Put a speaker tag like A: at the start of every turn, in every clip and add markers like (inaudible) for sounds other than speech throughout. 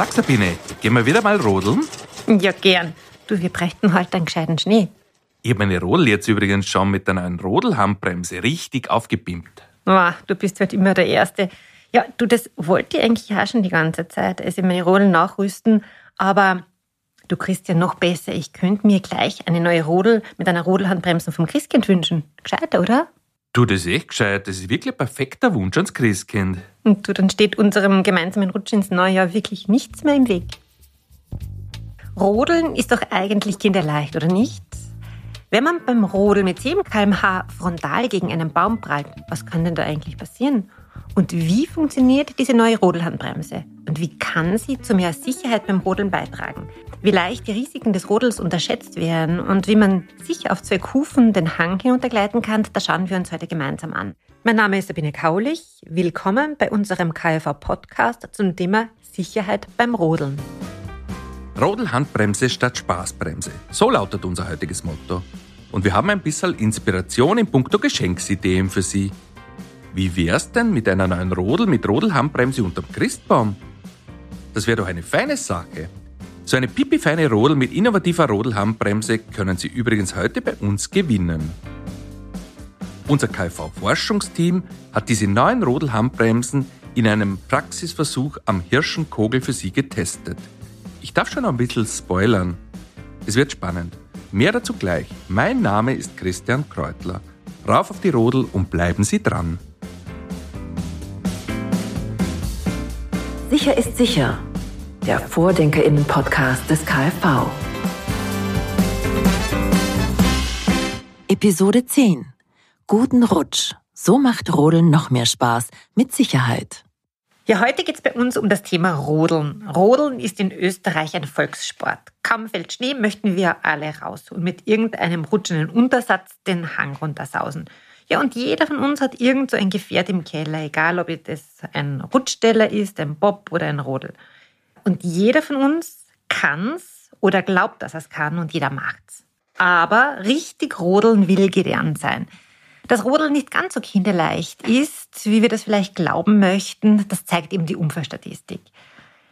A: Sag Sabine, gehen wir wieder mal rodeln?
B: Ja, gern. Du, wir bräuchten halt einen gescheiten Schnee.
A: Ich habe meine Rodel jetzt übrigens schon mit einer neuen Rodelhandbremse richtig aufgepimpt.
B: Oh, du bist halt immer der Erste. Ja, du, das wollte ich eigentlich auch schon die ganze Zeit. Also meine Rodel nachrüsten, aber du kriegst ja noch besser. Ich könnte mir gleich eine neue Rodel mit einer Rodelhandbremse vom Christkind wünschen. Gescheiter, oder?
A: Du, das ist echt gescheit. Das ist wirklich ein perfekter Wunsch ans Christkind.
B: Und du, dann steht unserem gemeinsamen Rutsch ins neue Jahr wirklich nichts mehr im Weg. Rodeln ist doch eigentlich kinderleicht, oder nicht? Wenn man beim Rodeln mit 7 km/h frontal gegen einen Baum prallt, was kann denn da eigentlich passieren? Und wie funktioniert diese neue Rodelhandbremse? Und wie kann sie zu mehr Sicherheit beim Rodeln beitragen? Wie leicht die Risiken des Rodels unterschätzt werden und wie man sicher auf zwei Kufen den Hang hinuntergleiten kann, das schauen wir uns heute gemeinsam an. Mein Name ist Sabine Kaulich. Willkommen bei unserem KFV-Podcast zum Thema Sicherheit beim Rodeln.
A: Rodelhandbremse statt Spaßbremse. So lautet unser heutiges Motto. Und wir haben ein bisschen Inspiration in puncto Geschenksideen für Sie. Wie wär's denn mit einer neuen Rodel mit Rodelhandbremse unterm Christbaum? Das wäre doch eine feine Sache. So eine pipifeine Rodel mit innovativer Rodelhandbremse können Sie übrigens heute bei uns gewinnen. Unser KV-Forschungsteam hat diese neuen Rodelhandbremsen in einem Praxisversuch am Hirschenkogel für Sie getestet. Ich darf schon ein bisschen spoilern. Es wird spannend. Mehr dazu gleich. Mein Name ist Christian Kreutler. Rauf auf die Rodel und bleiben Sie dran.
C: Sicher ist sicher. Der Vordenkerinnen-Podcast des KfV. Episode 10. Guten Rutsch. So macht Rodeln noch mehr Spaß mit Sicherheit.
B: Ja, heute geht es bei uns um das Thema Rodeln. Rodeln ist in Österreich ein Volkssport. Kaum fällt Schnee, möchten wir alle raus und mit irgendeinem rutschenden Untersatz den Hang runtersausen. Ja, und jeder von uns hat irgend so ein Gefährt im Keller, egal ob es ein Rutschsteller ist, ein Bob oder ein Rodel. Und jeder von uns kann's oder glaubt, dass er es kann und jeder macht's. Aber richtig rodeln will gelernt sein. Dass Rodeln nicht ganz so kinderleicht ist, wie wir das vielleicht glauben möchten, das zeigt eben die Unfallstatistik.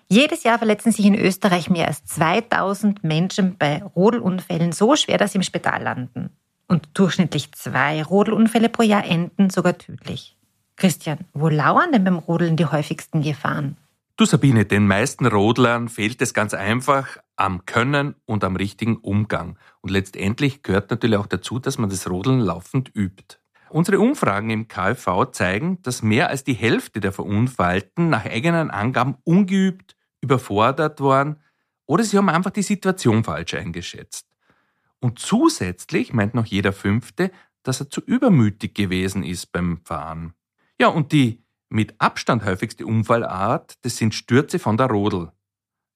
B: Jedes Jahr verletzen sich in Österreich mehr als 2000 Menschen bei Rodelunfällen so schwer, dass sie im Spital landen. Und durchschnittlich zwei Rodelunfälle pro Jahr enden sogar tödlich. Christian, wo lauern denn beim Rodeln die häufigsten Gefahren?
A: Du Sabine, den meisten Rodlern fehlt es ganz einfach am Können und am richtigen Umgang. Und letztendlich gehört natürlich auch dazu, dass man das Rodeln laufend übt. Unsere Umfragen im KfV zeigen, dass mehr als die Hälfte der Verunfallten nach eigenen Angaben ungeübt, überfordert waren oder sie haben einfach die Situation falsch eingeschätzt. Und zusätzlich meint noch jeder Fünfte, dass er zu übermütig gewesen ist beim Fahren. Ja, und die mit Abstand häufigste Unfallart, das sind Stürze von der Rodel.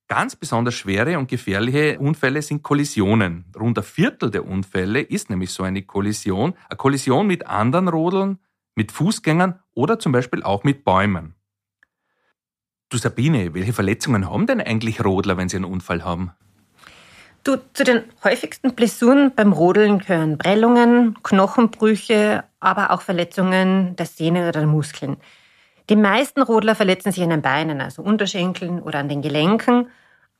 A: Ganz besonders schwere und gefährliche Unfälle sind Kollisionen. Rund ein Viertel der Unfälle ist nämlich so eine Kollision. Eine Kollision mit anderen Rodeln, mit Fußgängern oder zum Beispiel auch mit Bäumen. Du Sabine, welche Verletzungen haben denn eigentlich Rodler, wenn sie einen Unfall haben?
B: Du, zu den häufigsten Blessuren beim Rodeln gehören Prellungen, Knochenbrüche, aber auch Verletzungen der Sehnen oder der Muskeln. Die meisten Rodler verletzen sich an den Beinen, also Unterschenkeln oder an den Gelenken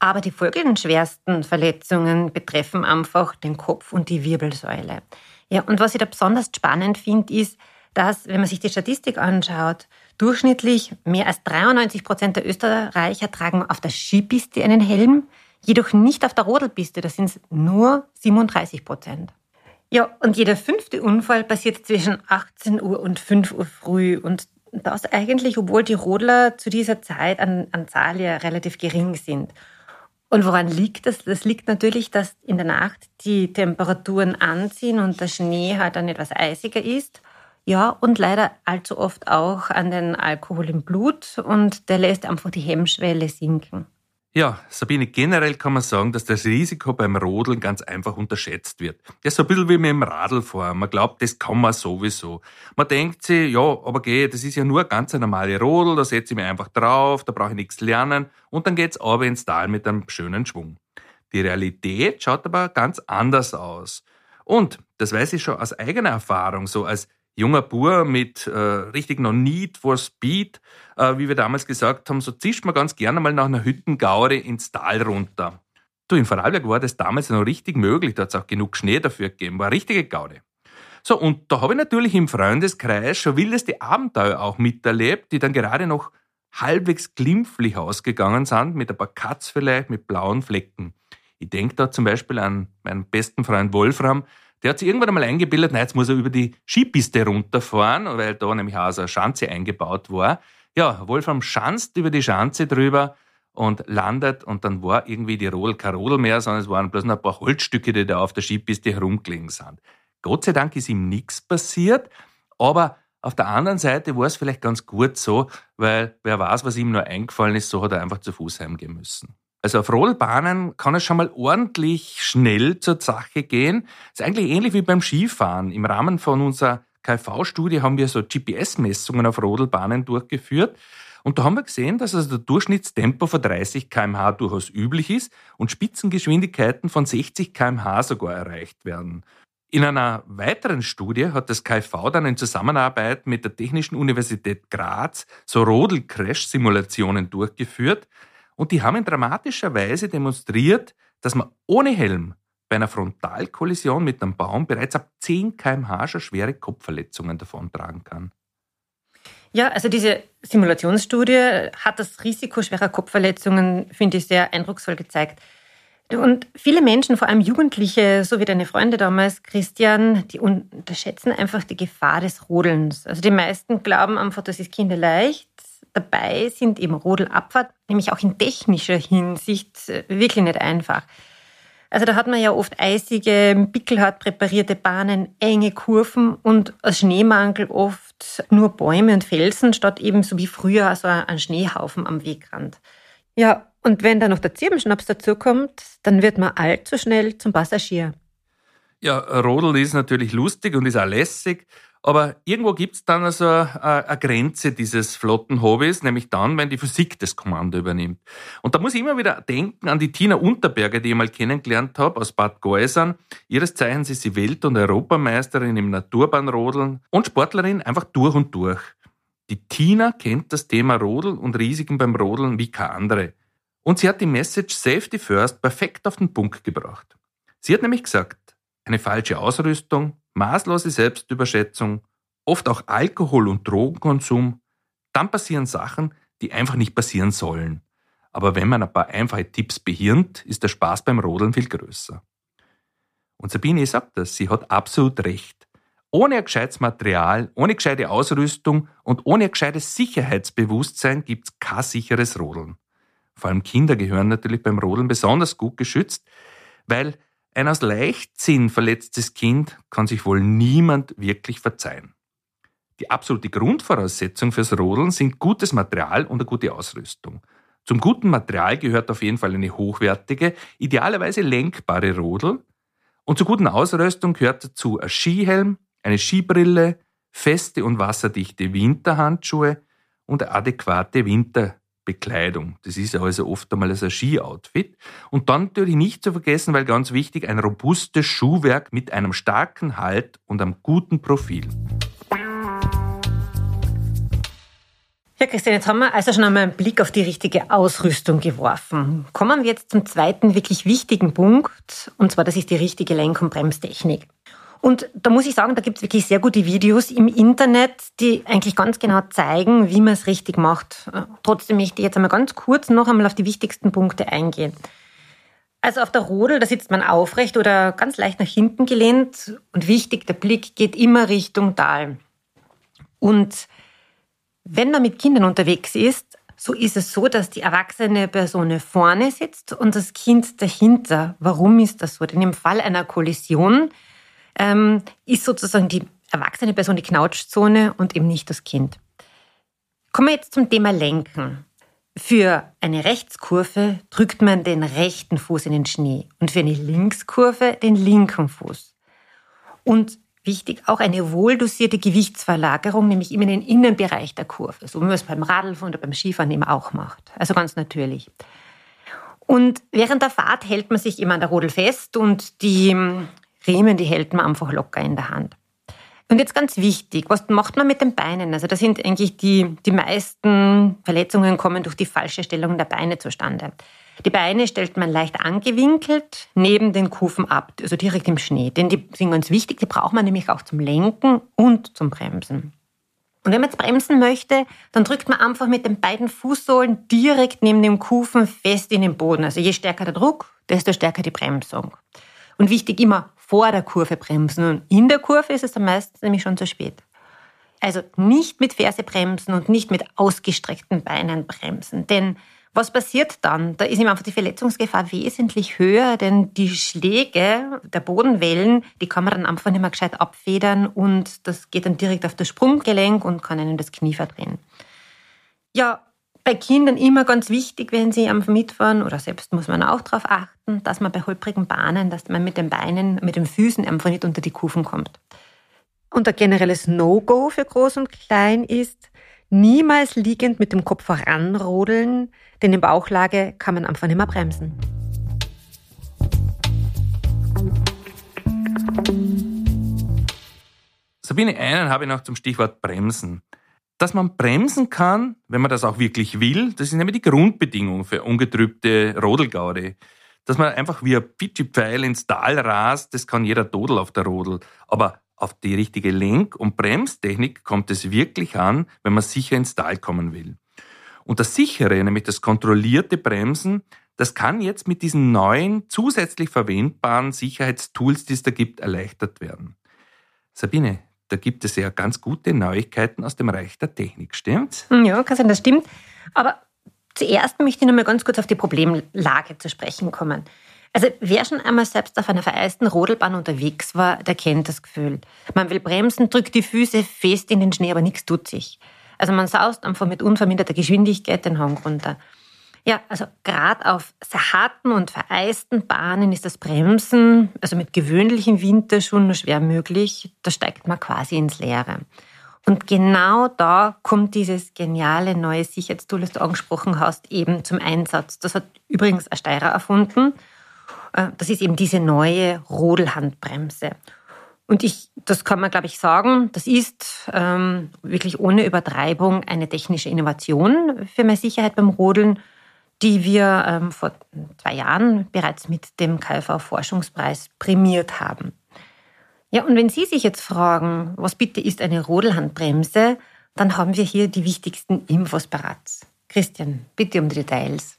B: aber die folgenschwersten Verletzungen betreffen einfach den Kopf und die Wirbelsäule. Ja, und was ich da besonders spannend finde, ist, dass, wenn man sich die Statistik anschaut, durchschnittlich mehr als 93 Prozent der Österreicher tragen auf der Skipiste einen Helm, jedoch nicht auf der Rodelpiste, das sind nur 37 Prozent. Ja, und jeder fünfte Unfall passiert zwischen 18 Uhr und 5 Uhr früh und das eigentlich, obwohl die Rodler zu dieser Zeit an, an Zahl ja relativ gering sind. Und woran liegt das? Das liegt natürlich, dass in der Nacht die Temperaturen anziehen und der Schnee halt dann etwas eisiger ist. Ja, und leider allzu oft auch an den Alkohol im Blut und der lässt einfach die Hemmschwelle sinken.
A: Ja, Sabine, generell kann man sagen, dass das Risiko beim Rodeln ganz einfach unterschätzt wird. Das ist so ein bisschen wie mit dem Radlfahren. Man glaubt, das kann man sowieso. Man denkt sich, ja, aber geh, das ist ja nur eine ganz normale Rodel, da setze ich mich einfach drauf, da brauche ich nichts lernen und dann geht's aber ins Tal mit einem schönen Schwung. Die Realität schaut aber ganz anders aus. Und, das weiß ich schon aus eigener Erfahrung, so als junger Bur mit äh, richtig noch Need for Speed, äh, wie wir damals gesagt haben, so zischt man ganz gerne mal nach einer Hüttengaure ins Tal runter. Du, in Vorarlberg war das damals noch richtig möglich, da hat es auch genug Schnee dafür gegeben, war richtige Gaude. So, und da habe ich natürlich im Freundeskreis schon wildeste Abenteuer auch miterlebt, die dann gerade noch halbwegs glimpflich ausgegangen sind, mit ein paar Katz vielleicht, mit blauen Flecken. Ich denke da zum Beispiel an meinen besten Freund Wolfram, der hat sich irgendwann einmal eingebildet, na, jetzt muss er über die Skipiste runterfahren, weil da nämlich auch so eine Schanze eingebaut war. Ja, Wolfram schanzt über die Schanze drüber und landet und dann war irgendwie die Rodel kein Rodel mehr, sondern es waren bloß noch ein paar Holzstücke, die da auf der Skipiste herumgelegen sind. Gott sei Dank ist ihm nichts passiert, aber auf der anderen Seite war es vielleicht ganz gut so, weil wer weiß, was ihm nur eingefallen ist, so hat er einfach zu Fuß heimgehen müssen. Also auf Rodelbahnen kann es schon mal ordentlich schnell zur Sache gehen. Das ist eigentlich ähnlich wie beim Skifahren. Im Rahmen von unserer KV-Studie haben wir so GPS-Messungen auf Rodelbahnen durchgeführt. Und da haben wir gesehen, dass also der Durchschnittstempo von 30 kmh durchaus üblich ist und Spitzengeschwindigkeiten von 60 kmh sogar erreicht werden. In einer weiteren Studie hat das KV dann in Zusammenarbeit mit der Technischen Universität Graz so Rodel-Crash-Simulationen durchgeführt und die haben in dramatischer Weise demonstriert, dass man ohne Helm bei einer Frontalkollision mit einem Baum bereits ab 10 kmh schon schwere Kopfverletzungen davontragen kann.
B: Ja, also diese Simulationsstudie hat das Risiko schwerer Kopfverletzungen, finde ich, sehr eindrucksvoll gezeigt. Und viele Menschen, vor allem Jugendliche, so wie deine Freunde damals, Christian, die unterschätzen einfach die Gefahr des Rodelns. Also die meisten glauben einfach, das ist kinderleicht. Dabei sind eben Rodelabfahrt, nämlich auch in technischer Hinsicht, äh, wirklich nicht einfach. Also da hat man ja oft eisige, pickelhart präparierte Bahnen, enge Kurven und als Schneemangel oft nur Bäume und Felsen, statt eben so wie früher so ein Schneehaufen am Wegrand. Ja, und wenn da noch der Zirbenschnaps dazukommt, dann wird man allzu schnell zum Passagier.
A: Ja, Rodel ist natürlich lustig und ist auch lässig, aber irgendwo gibt es dann also eine Grenze dieses flotten Hobbys, nämlich dann, wenn die Physik das Kommando übernimmt. Und da muss ich immer wieder denken an die Tina Unterberger, die ich mal kennengelernt habe aus Bad Geusern. Ihres Zeichens ist sie Welt- und Europameisterin im Naturbahnrodeln und Sportlerin einfach durch und durch. Die Tina kennt das Thema Rodel und Risiken beim Rodeln wie keine andere. Und sie hat die Message Safety First perfekt auf den Punkt gebracht. Sie hat nämlich gesagt, eine falsche Ausrüstung, maßlose Selbstüberschätzung, oft auch Alkohol- und Drogenkonsum, dann passieren Sachen, die einfach nicht passieren sollen. Aber wenn man ein paar einfache Tipps behirnt, ist der Spaß beim Rodeln viel größer. Und Sabine sagt das, sie hat absolut recht. Ohne ein gescheites Material, ohne gescheite Ausrüstung und ohne ein gescheites Sicherheitsbewusstsein gibt's kein sicheres Rodeln. Vor allem Kinder gehören natürlich beim Rodeln besonders gut geschützt, weil ein aus Leichtsinn verletztes Kind kann sich wohl niemand wirklich verzeihen. Die absolute Grundvoraussetzung fürs Rodeln sind gutes Material und eine gute Ausrüstung. Zum guten Material gehört auf jeden Fall eine hochwertige, idealerweise lenkbare Rodel. Und zur guten Ausrüstung gehört dazu ein Skihelm, eine Skibrille, feste und wasserdichte Winterhandschuhe und adäquate Winter Bekleidung. Das ist also oft einmal ein Ski-Outfit. Und dann natürlich nicht zu vergessen, weil ganz wichtig, ein robustes Schuhwerk mit einem starken Halt und einem guten Profil.
B: Ja, Christian, jetzt haben wir also schon einmal einen Blick auf die richtige Ausrüstung geworfen. Kommen wir jetzt zum zweiten wirklich wichtigen Punkt, und zwar das ist die richtige Lenk- und Bremstechnik. Und da muss ich sagen, da gibt es wirklich sehr gute Videos im Internet, die eigentlich ganz genau zeigen, wie man es richtig macht. Trotzdem möchte ich jetzt einmal ganz kurz noch einmal auf die wichtigsten Punkte eingehen. Also auf der Rodel, da sitzt man aufrecht oder ganz leicht nach hinten gelehnt und wichtig, der Blick geht immer Richtung Tal. Und wenn man mit Kindern unterwegs ist, so ist es so, dass die erwachsene Person vorne sitzt und das Kind dahinter. Warum ist das so? Denn im Fall einer Kollision ähm, ist sozusagen die erwachsene Person die Knautschzone und eben nicht das Kind. Kommen wir jetzt zum Thema Lenken. Für eine Rechtskurve drückt man den rechten Fuß in den Schnee und für eine Linkskurve den linken Fuß. Und wichtig, auch eine wohldosierte Gewichtsverlagerung, nämlich immer in den Innenbereich der Kurve, so wie man es beim Radlfahren oder beim Skifahren eben auch macht. Also ganz natürlich. Und während der Fahrt hält man sich immer an der Rodel fest und die Riemen, die hält man einfach locker in der Hand. Und jetzt ganz wichtig, was macht man mit den Beinen? Also da sind eigentlich die, die meisten Verletzungen kommen durch die falsche Stellung der Beine zustande. Die Beine stellt man leicht angewinkelt neben den Kufen ab, also direkt im Schnee. Denn die sind ganz wichtig, die braucht man nämlich auch zum Lenken und zum Bremsen. Und wenn man jetzt bremsen möchte, dann drückt man einfach mit den beiden Fußsohlen direkt neben dem Kufen fest in den Boden. Also je stärker der Druck, desto stärker die Bremsung. Und wichtig immer vor der Kurve bremsen. Und in der Kurve ist es dann meistens nämlich schon zu spät. Also nicht mit Ferse bremsen und nicht mit ausgestreckten Beinen bremsen. Denn was passiert dann? Da ist ihm einfach die Verletzungsgefahr wesentlich höher, denn die Schläge der Bodenwellen, die kann man dann einfach nicht mehr gescheit abfedern und das geht dann direkt auf das Sprunggelenk und kann einem das Knie verdrehen. Ja, bei Kindern immer ganz wichtig, wenn sie am mitfahren oder selbst muss man auch darauf achten, dass man bei holprigen Bahnen, dass man mit den Beinen, mit den Füßen einfach nicht unter die Kufen kommt. Und ein generelles No-Go für Groß und Klein ist, niemals liegend mit dem Kopf voranrodeln, denn in Bauchlage kann man einfach nicht mehr bremsen.
A: Sabine, einen habe ich noch zum Stichwort Bremsen. Dass man bremsen kann, wenn man das auch wirklich will, das ist nämlich die Grundbedingung für ungetrübte Rodelgaude. Dass man einfach wie ein Pitschi-Pfeil ins Tal rast, das kann jeder Dodel auf der Rodel. Aber auf die richtige Lenk- und Bremstechnik kommt es wirklich an, wenn man sicher ins Tal kommen will. Und das sichere, nämlich das kontrollierte Bremsen, das kann jetzt mit diesen neuen zusätzlich verwendbaren Sicherheitstools, die es da gibt, erleichtert werden. Sabine, da gibt es ja ganz gute Neuigkeiten aus dem Reich der Technik, stimmt's?
B: Ja, kann sein, das stimmt. Aber zuerst möchte ich noch mal ganz kurz auf die Problemlage zu sprechen kommen. Also wer schon einmal selbst auf einer vereisten Rodelbahn unterwegs war, der kennt das Gefühl. Man will bremsen, drückt die Füße fest in den Schnee, aber nichts tut sich. Also man saust einfach mit unverminderter Geschwindigkeit den Hang runter. Ja, also gerade auf sehr harten und vereisten Bahnen ist das Bremsen, also mit gewöhnlichen Winterschuhen nur schwer möglich. Da steigt man quasi ins Leere. Und genau da kommt dieses geniale neue Sicherheitstool, das du angesprochen hast, eben zum Einsatz. Das hat übrigens ein Steirer erfunden. Äh, das ist eben diese neue Rodelhandbremse. Und ich, das kann man, glaube ich, sagen, das ist ähm, wirklich ohne Übertreibung eine technische Innovation für mehr Sicherheit beim Rodeln, die wir ähm, vor zwei Jahren bereits mit dem KfV-Forschungspreis prämiert haben. Ja, und wenn Sie sich jetzt fragen, was bitte ist eine Rodelhandbremse, dann haben wir hier die wichtigsten Infos parat. Christian, bitte um die Details.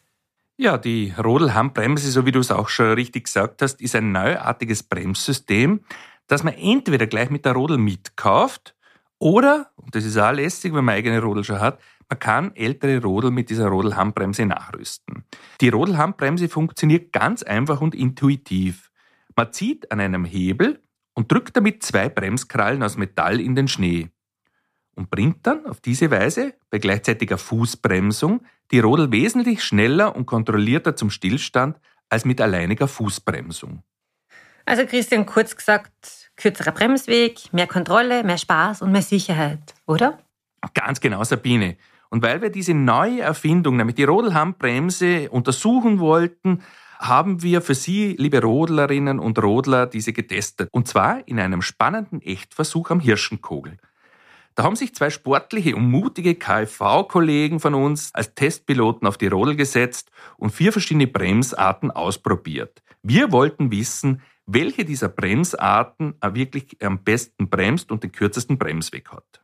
A: Ja, die Rodelhandbremse, so wie du es auch schon richtig gesagt hast, ist ein neuartiges Bremssystem, dass man entweder gleich mit der Rodel mitkauft oder, und das ist auch lästig, wenn man eigene Rodel schon hat, man kann ältere Rodel mit dieser Rodelhandbremse nachrüsten. Die Rodelhandbremse funktioniert ganz einfach und intuitiv. Man zieht an einem Hebel und drückt damit zwei Bremskrallen aus Metall in den Schnee und bringt dann auf diese Weise bei gleichzeitiger Fußbremsung die Rodel wesentlich schneller und kontrollierter zum Stillstand als mit alleiniger Fußbremsung.
B: Also Christian, kurz gesagt, kürzerer Bremsweg, mehr Kontrolle, mehr Spaß und mehr Sicherheit, oder?
A: Ganz genau, Sabine. Und weil wir diese neue Erfindung, nämlich die Rodelhandbremse, untersuchen wollten, haben wir für Sie, liebe Rodlerinnen und Rodler, diese getestet. Und zwar in einem spannenden Echtversuch am Hirschenkogel. Da haben sich zwei sportliche und mutige KfV-Kollegen von uns als Testpiloten auf die Rodel gesetzt und vier verschiedene Bremsarten ausprobiert. Wir wollten wissen, welche dieser Bremsarten wirklich am besten bremst und den kürzesten Bremsweg hat.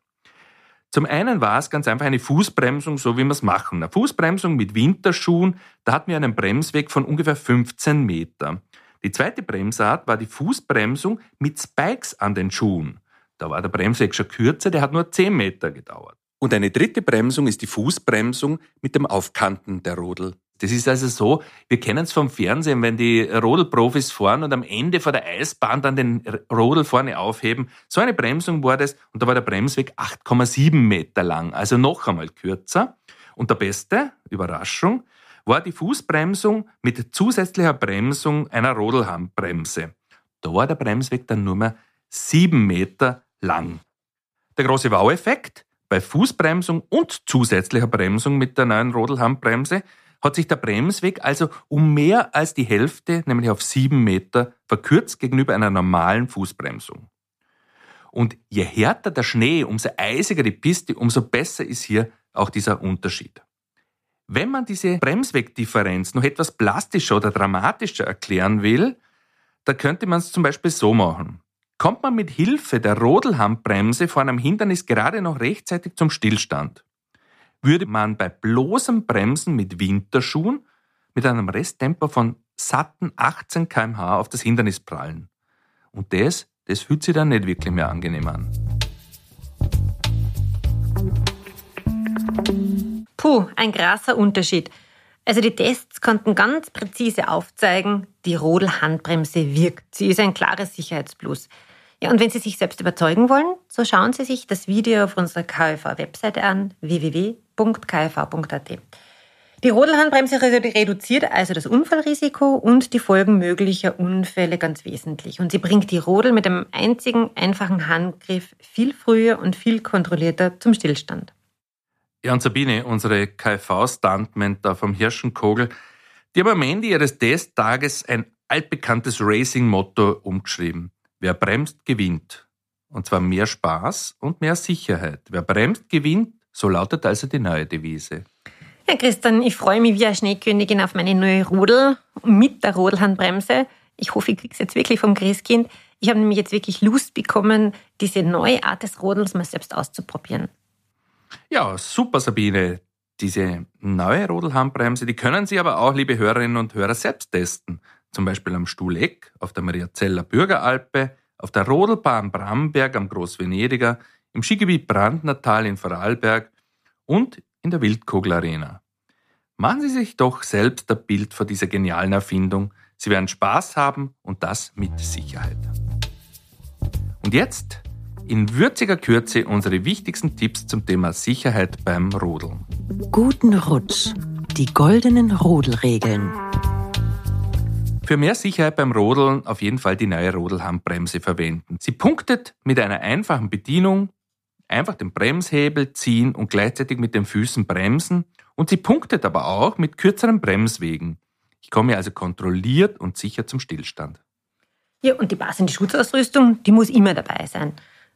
A: Zum einen war es ganz einfach eine Fußbremsung, so wie wir es machen. Eine Fußbremsung mit Winterschuhen, da hatten wir einen Bremsweg von ungefähr 15 Meter. Die zweite Bremsart war die Fußbremsung mit Spikes an den Schuhen. Da war der Bremsweg schon kürzer, der hat nur 10 Meter gedauert. Und eine dritte Bremsung ist die Fußbremsung mit dem Aufkanten der Rodel. Das ist also so, wir kennen es vom Fernsehen, wenn die Rodelprofis fahren und am Ende vor der Eisbahn dann den Rodel vorne aufheben. So eine Bremsung war das und da war der Bremsweg 8,7 Meter lang, also noch einmal kürzer. Und der beste, Überraschung, war die Fußbremsung mit zusätzlicher Bremsung einer Rodelhandbremse. Da war der Bremsweg dann nur mehr 7 Meter lang. Der große Wow-Effekt bei Fußbremsung und zusätzlicher Bremsung mit der neuen Rodelhandbremse hat sich der Bremsweg also um mehr als die Hälfte, nämlich auf sieben Meter, verkürzt gegenüber einer normalen Fußbremsung. Und je härter der Schnee, umso eisiger die Piste, umso besser ist hier auch dieser Unterschied. Wenn man diese Bremswegdifferenz noch etwas plastischer oder dramatischer erklären will, da könnte man es zum Beispiel so machen. Kommt man mit Hilfe der Rodelhandbremse vor einem Hindernis gerade noch rechtzeitig zum Stillstand, würde man bei bloßem Bremsen mit Winterschuhen mit einem Resttempo von satten 18 kmh auf das Hindernis prallen. Und das, das fühlt sich dann nicht wirklich mehr angenehm an.
B: Puh, ein krasser Unterschied. Also die Tests konnten ganz präzise aufzeigen, die Rodel-Handbremse wirkt. Sie ist ein klares Sicherheitsplus. Ja, und wenn Sie sich selbst überzeugen wollen, so schauen Sie sich das Video auf unserer KfV-Webseite an, www.kfv.at. Die Rodelhandbremse reduziert also das Unfallrisiko und die Folgen möglicher Unfälle ganz wesentlich. Und sie bringt die Rodel mit einem einzigen einfachen Handgriff viel früher und viel kontrollierter zum Stillstand.
A: Ja, und Sabine, unsere KV-Stuntman da vom Hirschenkogel, die haben am Ende ihres Testtages ein altbekanntes Racing-Motto umgeschrieben. Wer bremst, gewinnt. Und zwar mehr Spaß und mehr Sicherheit. Wer bremst, gewinnt. So lautet also die neue Devise.
B: Ja, Christian, ich freue mich wie eine Schneekönigin auf meine neue Rudel mit der Rodelhandbremse. Ich hoffe, ich kriege es jetzt wirklich vom Christkind. Ich habe nämlich jetzt wirklich Lust bekommen, diese neue Art des Rodels mal selbst auszuprobieren.
A: Ja, super, Sabine. Diese neue Rodelhandbremse, die können Sie aber auch, liebe Hörerinnen und Hörer, selbst testen. Zum Beispiel am Stuhleck, auf der Mariazeller Bürgeralpe, auf der Rodelbahn Bramberg am Großvenediger, im Skigebiet Brandnertal in Vorarlberg und in der Wildkogel Arena. Machen Sie sich doch selbst ein Bild vor dieser genialen Erfindung. Sie werden Spaß haben und das mit Sicherheit. Und jetzt in würziger Kürze unsere wichtigsten Tipps zum Thema Sicherheit beim Rodeln.
C: Guten Rutsch. Die goldenen Rodelregeln.
A: Für mehr Sicherheit beim Rodeln auf jeden Fall die neue Rodelhandbremse verwenden. Sie punktet mit einer einfachen Bedienung, einfach den Bremshebel ziehen und gleichzeitig mit den Füßen bremsen und sie punktet aber auch mit kürzeren Bremswegen. Ich komme also kontrolliert und sicher zum Stillstand.
B: Ja, und die passende Schutzausrüstung, die muss immer dabei sein.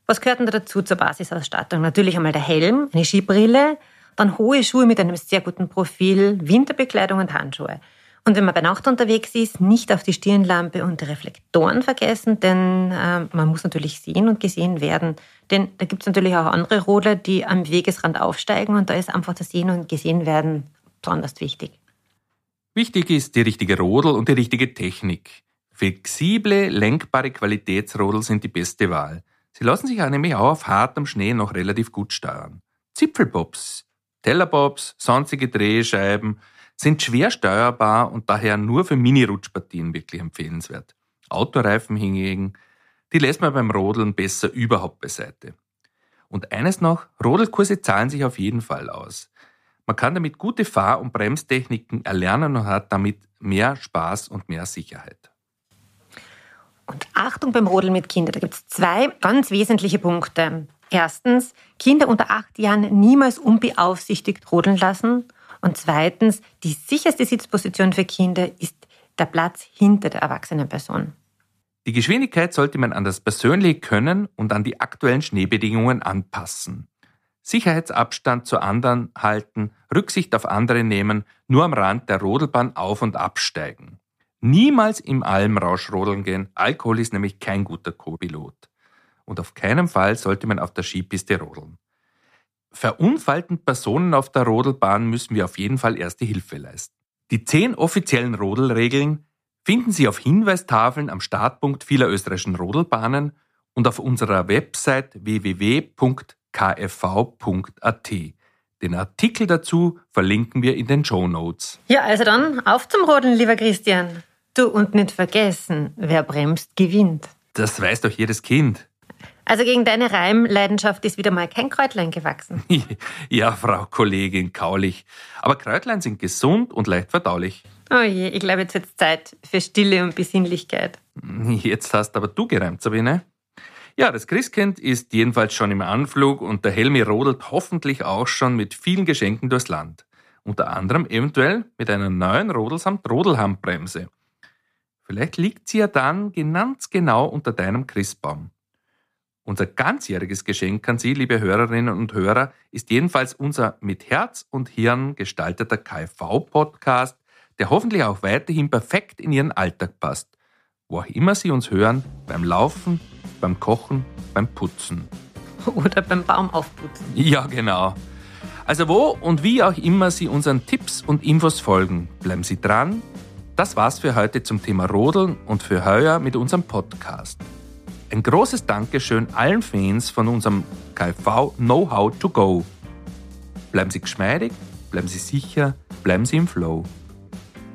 B: Was gehört denn da dazu zur Basisausstattung? Natürlich einmal der Helm, eine Skibrille, dann hohe Schuhe mit einem sehr guten Profil, Winterbekleidung und Handschuhe. Und wenn man bei Nacht unterwegs ist, nicht auf die Stirnlampe und die Reflektoren vergessen, denn äh, man muss natürlich sehen und gesehen werden. Denn da gibt es natürlich auch andere Rodler, die am Wegesrand aufsteigen und da ist einfach das Sehen und Gesehen werden besonders wichtig.
A: Wichtig ist die richtige Rodel und die richtige Technik. Flexible, lenkbare Qualitätsrodel sind die beste Wahl. Sie lassen sich nämlich auch auf hartem Schnee noch relativ gut steuern. Zipfelbobs, Tellerbobs, sonstige Drehscheiben sind schwer steuerbar und daher nur für Mini-Rutschpartien wirklich empfehlenswert. Autoreifen hingegen, die lässt man beim Rodeln besser überhaupt beiseite. Und eines noch, Rodelkurse zahlen sich auf jeden Fall aus. Man kann damit gute Fahr- und Bremstechniken erlernen und hat damit mehr Spaß und mehr Sicherheit.
B: Und Achtung beim Rodeln mit Kindern. Da gibt es zwei ganz wesentliche Punkte. Erstens, Kinder unter acht Jahren niemals unbeaufsichtigt rodeln lassen. Und zweitens, die sicherste Sitzposition für Kinder ist der Platz hinter der erwachsenen Person.
A: Die Geschwindigkeit sollte man an das persönliche Können und an die aktuellen Schneebedingungen anpassen. Sicherheitsabstand zu anderen halten, Rücksicht auf andere nehmen, nur am Rand der Rodelbahn auf- und absteigen. Niemals im Almrausch rodeln gehen. Alkohol ist nämlich kein guter Co-Pilot. Und auf keinen Fall sollte man auf der Skipiste rodeln. Verunfallten Personen auf der Rodelbahn müssen wir auf jeden Fall erste Hilfe leisten. Die zehn offiziellen Rodelregeln finden Sie auf Hinweistafeln am Startpunkt vieler österreichischen Rodelbahnen und auf unserer Website www.kfv.at. Den Artikel dazu verlinken wir in den Show Notes.
B: Ja, also dann auf zum Rodeln, lieber Christian. Du und nicht vergessen, wer bremst, gewinnt.
A: Das weiß doch jedes Kind.
B: Also gegen deine Reimleidenschaft ist wieder mal kein Kräutlein gewachsen. (laughs)
A: ja, Frau Kollegin Kaulich. Aber Kräutlein sind gesund und leicht verdaulich.
B: Oh je, ich glaube, jetzt wird es Zeit für Stille und Besinnlichkeit.
A: Jetzt hast aber du gereimt, Sabine. Ja, das Christkind ist jedenfalls schon im Anflug und der Helmi rodelt hoffentlich auch schon mit vielen Geschenken durchs Land. Unter anderem eventuell mit einer neuen Rodel samt Rodelhandbremse. Vielleicht liegt sie ja dann ganz genau unter deinem Christbaum. Unser ganzjähriges Geschenk an Sie, liebe Hörerinnen und Hörer, ist jedenfalls unser mit Herz und Hirn gestalteter KV-Podcast, der hoffentlich auch weiterhin perfekt in Ihren Alltag passt. Wo auch immer Sie uns hören, beim Laufen, beim Kochen, beim Putzen.
B: Oder beim Baum aufputzen.
A: Ja, genau. Also wo und wie auch immer Sie unseren Tipps und Infos folgen, bleiben Sie dran. Das war's für heute zum Thema Rodeln und für heuer mit unserem Podcast. Ein großes Dankeschön allen Fans von unserem KV Know-how to go. Bleiben Sie geschmeidig, bleiben Sie sicher, bleiben Sie im Flow.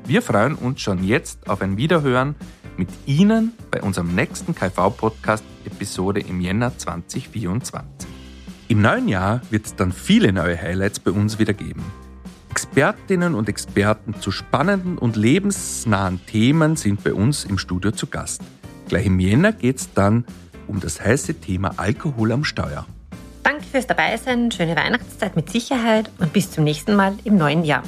A: Wir freuen uns schon jetzt auf ein Wiederhören mit Ihnen bei unserem nächsten KV-Podcast-Episode im Jänner 2024. Im neuen Jahr wird es dann viele neue Highlights bei uns wieder geben. Expertinnen und Experten zu spannenden und lebensnahen Themen sind bei uns im Studio zu Gast. Gleich im Jänner geht es dann um das heiße Thema Alkohol am Steuer.
B: Danke fürs Dabeisein, schöne Weihnachtszeit mit Sicherheit und bis zum nächsten Mal im neuen Jahr.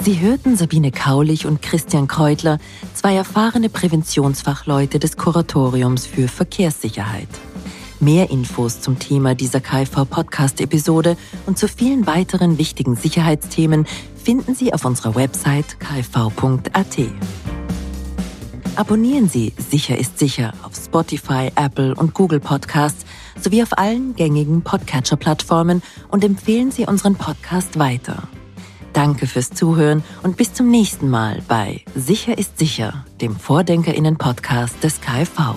C: Sie hörten Sabine Kaulich und Christian Kreutler, zwei erfahrene Präventionsfachleute des Kuratoriums für Verkehrssicherheit. Mehr Infos zum Thema dieser KV-Podcast-Episode und zu vielen weiteren wichtigen Sicherheitsthemen finden Sie auf unserer Website kv.at. Abonnieren Sie Sicher ist sicher auf Spotify, Apple und Google Podcasts sowie auf allen gängigen Podcatcher-Plattformen und empfehlen Sie unseren Podcast weiter. Danke fürs Zuhören und bis zum nächsten Mal bei Sicher ist sicher, dem Vordenkerinnen-Podcast des KfV.